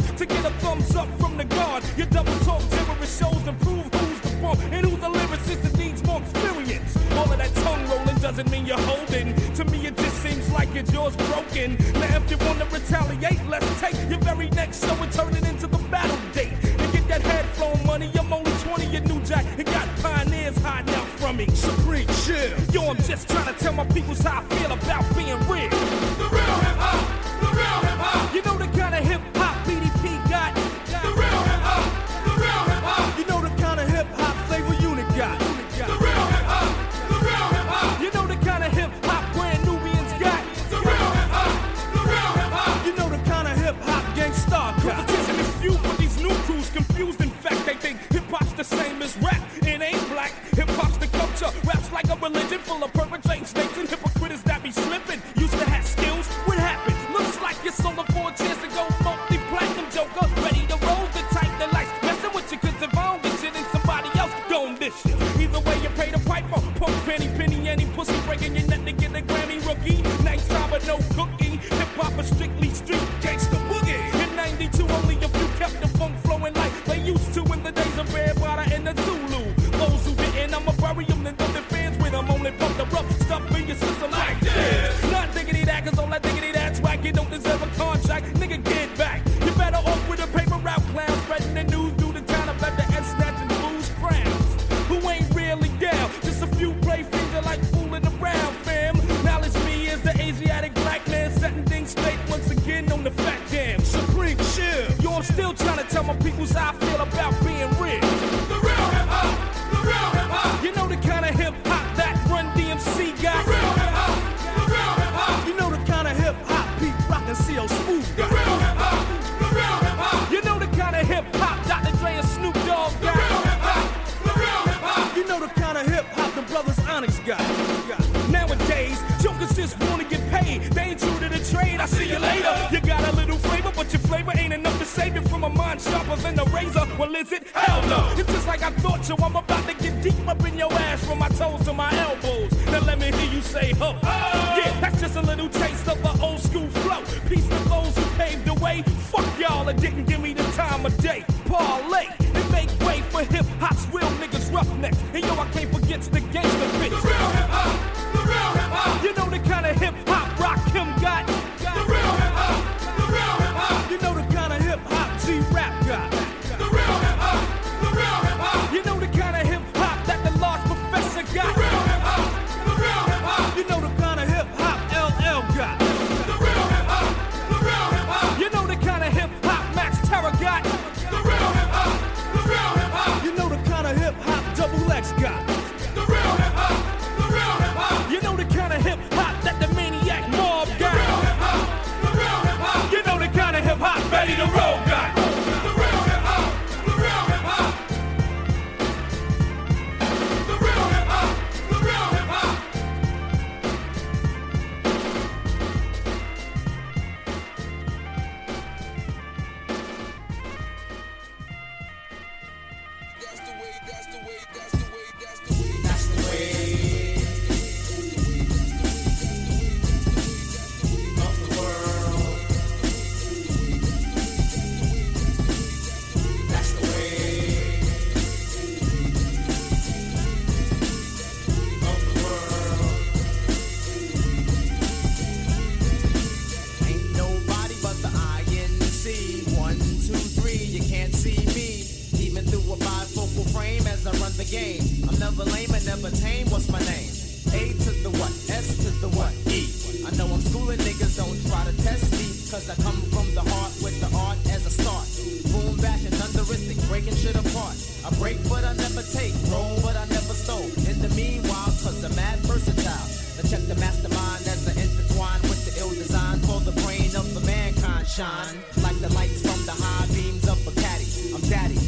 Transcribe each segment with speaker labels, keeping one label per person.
Speaker 1: to get a thumbs up from the guard. Your double talk terrorist shows and prove who's the bomb and who's the lyricist that needs more experience. All of that tongue rolling doesn't mean you're holding. To me, it just seems like your jaw's broken. Now, if you wanna retaliate, let's take your very next show and turn it into the battle date. And get that head flown money. I'm only 20 your New Jack and got pioneers hiding out from me. Supreme chill. Yo, I'm just trying to tell my peoples how I feel about being real. got. Nowadays, jokers just wanna get paid. They ain't true to the trade. I see you later. You got a little flavor, but your flavor ain't enough to save you from a mind sharper than a razor. Well, is it? Hell no. It's just like I thought you. I'm about to get deep up in your ass from my toes to my elbows. Now let me hear you say, "Huh?" Oh. Yeah, that's just a little taste of the old school flow. Peace to those who paved the way. Fuck y'all that didn't give me the time of day. Parlay and make way for hip hop's real niggas roughnecks. And yo, I
Speaker 2: came game. I'm never lame and never tame. What's my name? A to the what? S to the what? E. I know I'm schooling niggas, don't try to test me. Cause I come from the heart with the art as a start. Boom, bashing, thunderistic, breaking shit apart. I break, but I never take. Roll, but I never stole. In the meanwhile, cause I'm mad versatile. I check the mastermind as I intertwine with the ill design for the brain of the mankind shine. Like the lights from the high beams of a caddy. I'm daddy.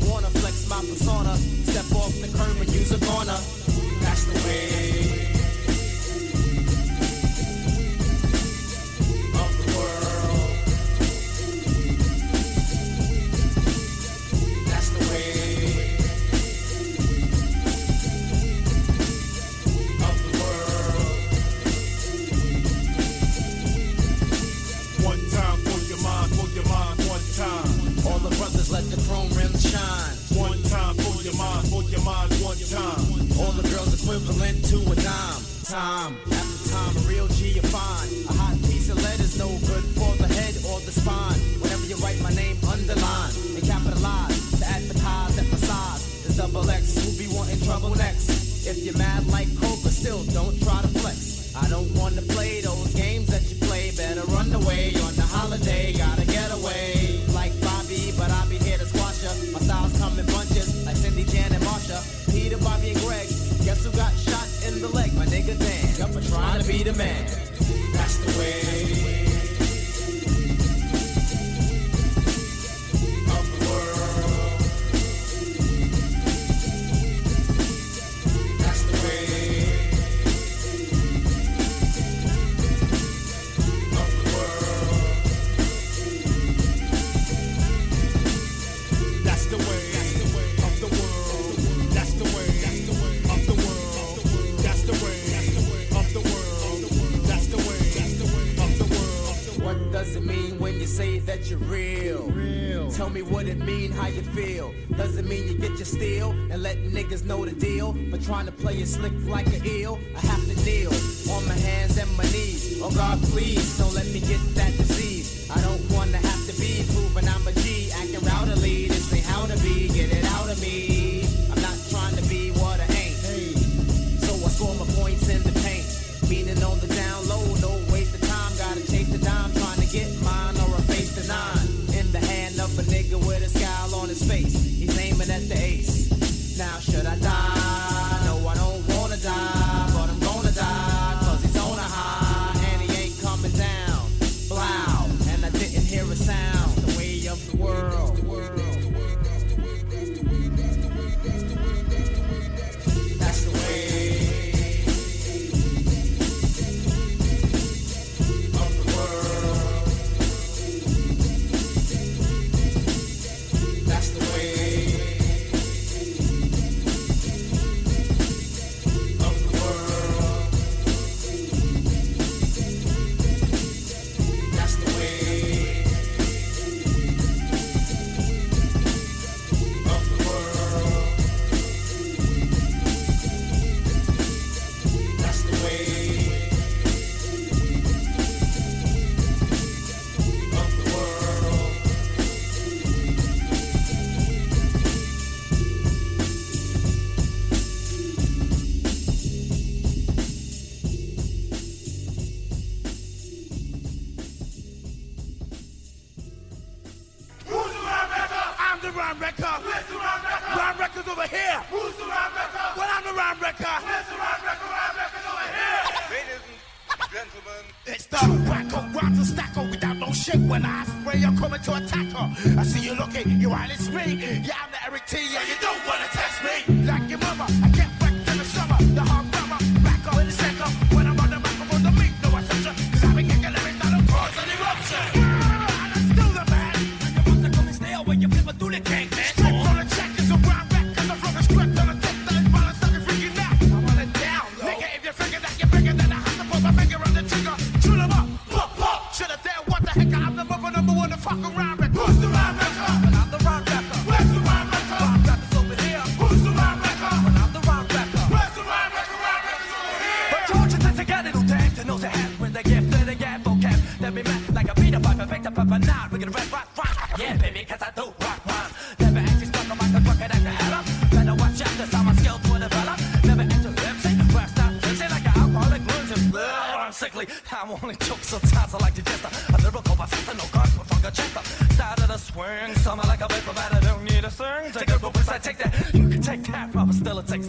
Speaker 2: don't wanna flex my persona. Step off the curb and use a corner. That's the way. Doesn't mean how you feel. Doesn't mean you get your steal and let niggas know the deal. But trying to play it slick like an eel, I have to kneel on my hands and my knees. Oh God, please don't let me get
Speaker 3: rhyme wrecker. Listen, rhyme wrecker. Rhyme wreckers over here. Who's the rhyme wrecker? Well, I'm the rhyme wrecker. Listen, rhyme wrecker, rhyme over here.
Speaker 4: Ladies and gentlemen,
Speaker 3: it's the wacko rhymes a stacker without no shit. When I spray, you're coming to attack her. I see you looking, you eyelids me. Yeah, I'm the Eric T. Yeah, you don't wanna
Speaker 5: time
Speaker 6: only took sometimes I like to just A lyrical persistent, no guns But fuck a chester Side of the swing, summer like a vapor, but I don't need a sing Take a real I take that, you can take that, but still it takes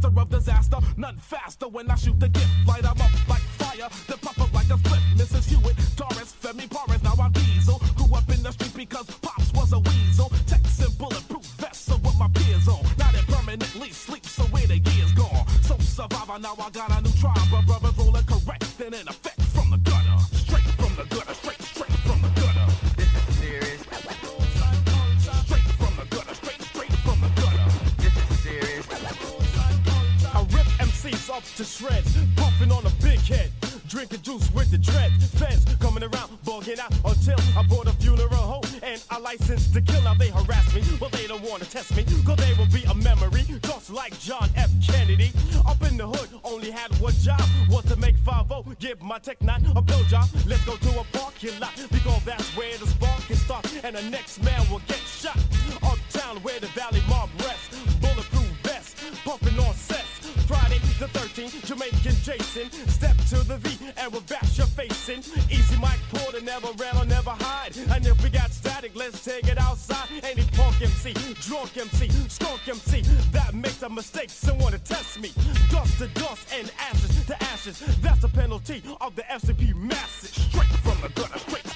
Speaker 7: master of disaster. None faster when I shoot the gift. Light 'em up like fire, then pop up like a split. Mrs. Hewitt, Taurus, Femi Paris, now I'm Diesel. Grew up in the street because Pops was a weasel. Texan bulletproof vests of what my peers on. Now they permanently sleep, so where the years gone. So survivor, now I got a new tribe. Brothers rolling correct, in effect
Speaker 8: Drinking juice with the dread. Feds coming around, bugging out until I bought a funeral home and I licensed to kill. Now they harass me, but they don't wanna test me, cause they will be a memory, just like John F. Kennedy. Up in the hood, only had one job, was to make 5 give my tech nine a blow job. Let's go to a parking lot, because that's where the spark can start, and the next man will get shot. Uptown where the Valley Mob rests, bulletproof vest, pumping on sets. Friday the 13th, Jamaican Jason. Step to the V we'll bash your face in. Easy Mike Porter never ran or never hide. And if we got static, let's take it outside. Any punk MC, drunk MC, skunk MC that makes a mistake, someone to test me. Dust to dust and ashes to ashes. That's the penalty of the FCP masses.
Speaker 7: Straight from the gutter, straight,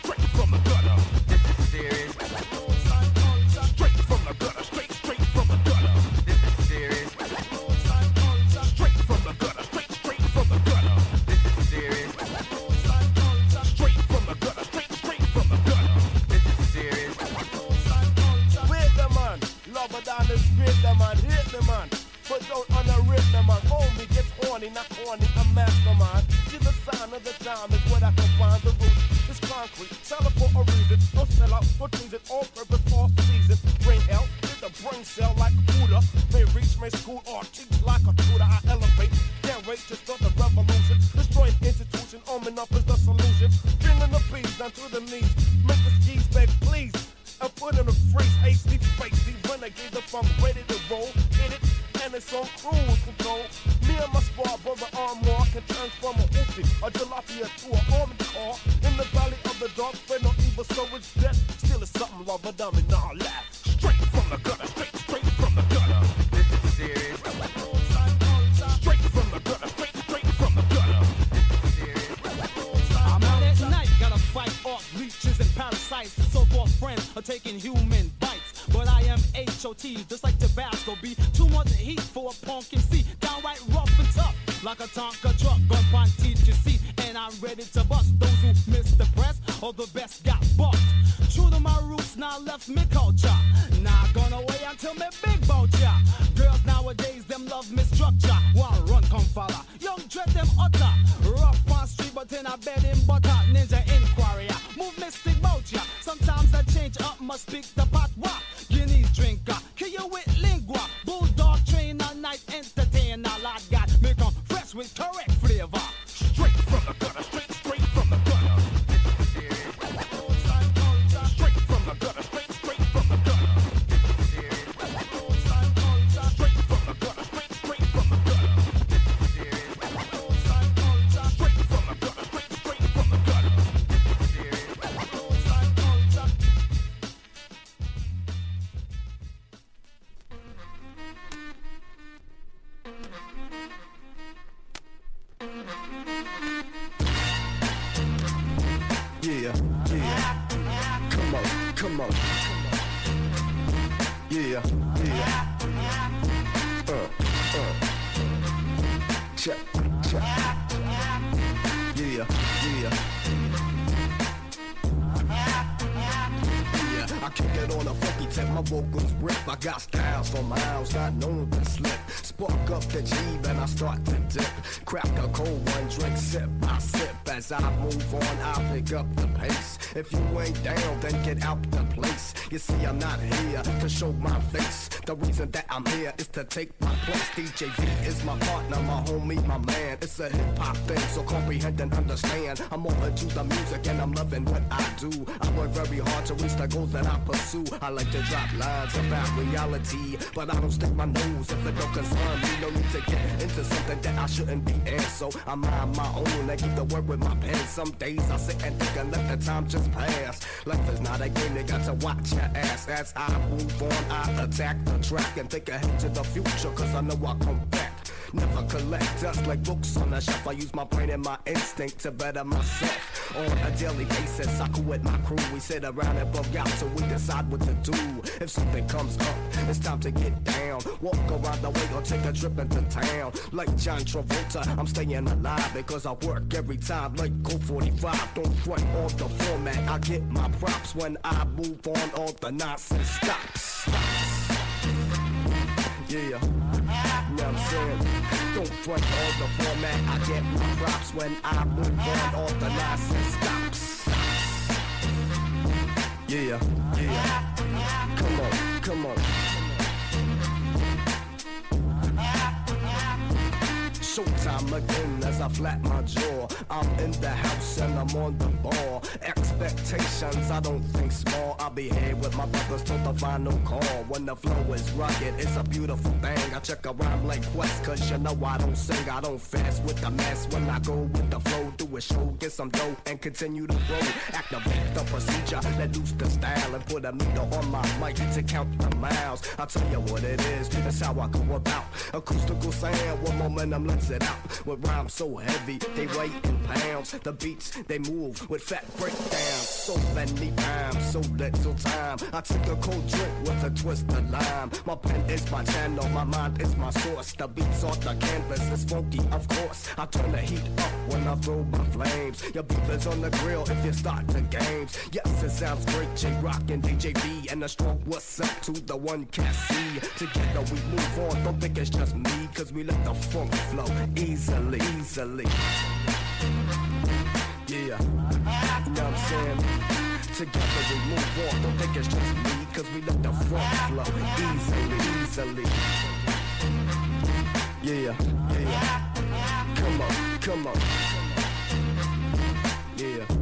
Speaker 8: funk, ready to roll, hit it, and it's on cruise control. Me and my squad, brother Armor, can turn from a hoopy, a jalopy to an armored car. In the valley of the dark, fear no evil, so it's death. Still it's something love a dummy, nah, laugh.
Speaker 7: Straight from the gutter, straight, straight from the gutter.
Speaker 9: This is serious.
Speaker 7: Straight from the gutter, straight, straight from the gutter.
Speaker 9: Serious.
Speaker 10: I'm out at night, gotta fight off leeches and parasites. So-called friends are taking human bites. But I just like Tabasco. Be too much heat for a punk MC. Downright rough and tough, like a Tonka truck. Point teach your seat, and I'm ready to bust those who miss the press or the best got bucked. True to my roots, now left me culture. Not gonna wait until me big vulture. Girls nowadays, them love me structure. while run come follow. Young dread them utter. Rough on street, but in a bed in butter. Lingua. Bulldog trainer, night entertainer. Lord God, make 'em fresh with correct
Speaker 11: known to slip. Spark up the G, and I start to dip. Crack a cold one, drink sip by sip as I move on, I pick up the pace. If you ain't down, then get out the place. You see, I'm not here to show my face. The reason that I'm here is to take my place. DJ V is my partner, my homie, my man. It's a hip hop thing, so comprehend and understand. I'm all into the music and I'm loving what I do. I work very hard to reach the goals that I pursue. I like to drop lines about reality, but I don't stick my nose if it don't concern me. No need to get into something that I shouldn't be in. So I mind my own and keep the word with my. Some days I sit and think and let the time just pass. Life is not a game, you got to watch your ass. As I move on, I attack the track and think ahead to the future, cause I know I'll come back. Never collect dust like books on a shelf. I use my brain and my instinct to better myself. On a daily basis, I cool with my crew. We sit around and bug out till we decide what to do. If something comes up, it's time to get down. Walk around the way or take a trip into town. Like John Travolta, I'm staying alive because I work every time like Go 45. Don't front off the format. I get my props when I move on. All the nonsense stops. stops. Yeah. Know what I'm saying? Don't front on the format. I get my props when I move on. All the nonsense stops. Yeah, yeah. Come on, come on. Showtime again as I flap my jaw. I'm in the house and I'm on the ball. Expectations, I don't think small. I'll be here with my brothers till the final call. When the flow is rugged, it's a beautiful thing. I check around like Quest, cause you know I don't sing. I don't fast with the mess when I go with the flow. Do a show, get some dough, and continue to grow. Activate the procedure, let loose the style, and put a meter on my mic to count the miles. I'll tell you what it is, that's how I go about. Acoustical sound, one momentum it out. With rhymes so heavy, they weigh in pounds. The beats, they move with fat breakdowns. So many rhymes, so little time. I took a cold drink with a twist of lime. My pen is my channel, my mind is my source. The beats on the canvas is funky, of course. I turn the heat up when I throw my flames. Your beef is on the grill if you start the games. Yes, it sounds great, J Rock and DJ B. And a strong what's up to the one Cassie. Together we move on, don't think it's just me, cause we let the funk flow easily, easily. Yeah, you know I'm saying? Together we move on, don't think it's just me, cause we let the funk flow easily, easily. Yeah, yeah. Come on, come on. Yeah.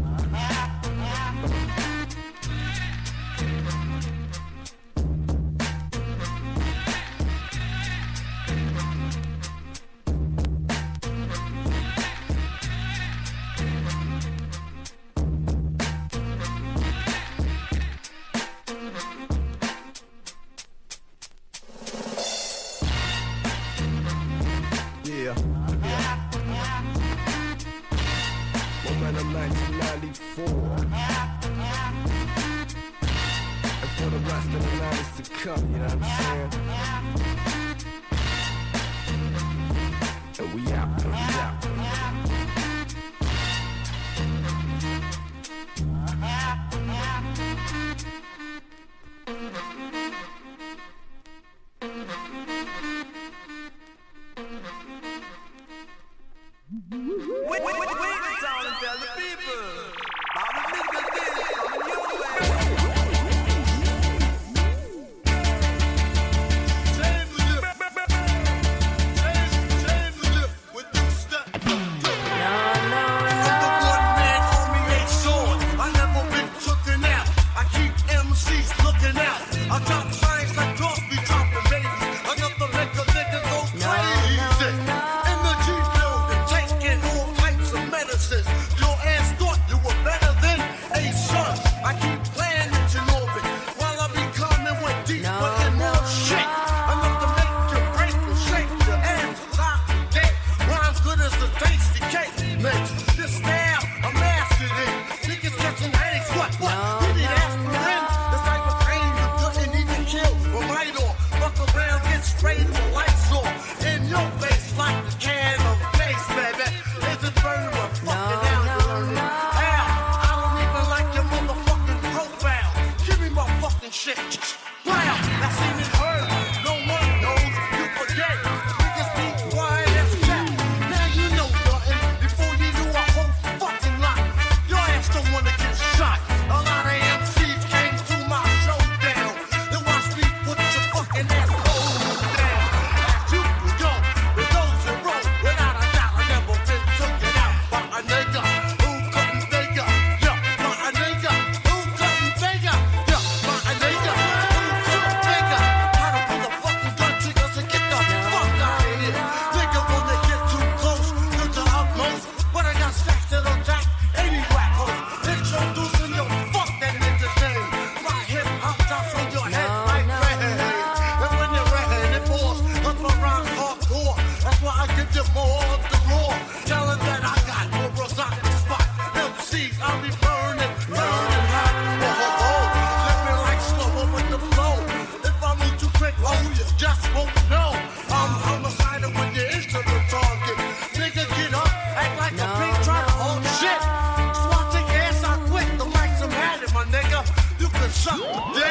Speaker 12: Nossa!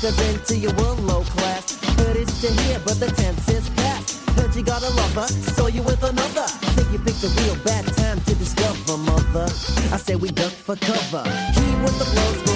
Speaker 12: something into your
Speaker 13: world, low class. Heard it's to here, but the tense is past. Heard you got a lover, saw you with another. Think you picked a real bad time to discover, mother. I said we duck for cover. He with the blows.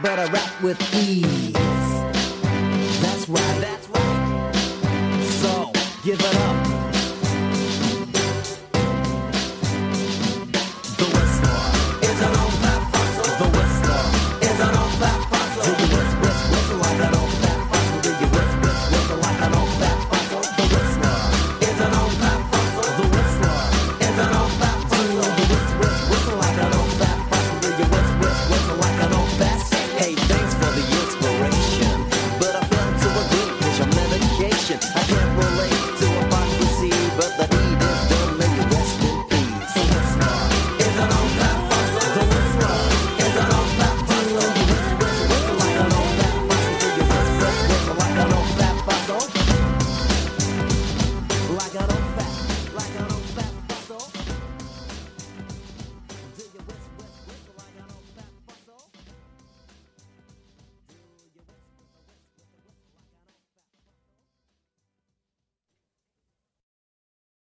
Speaker 13: But I rap with ease.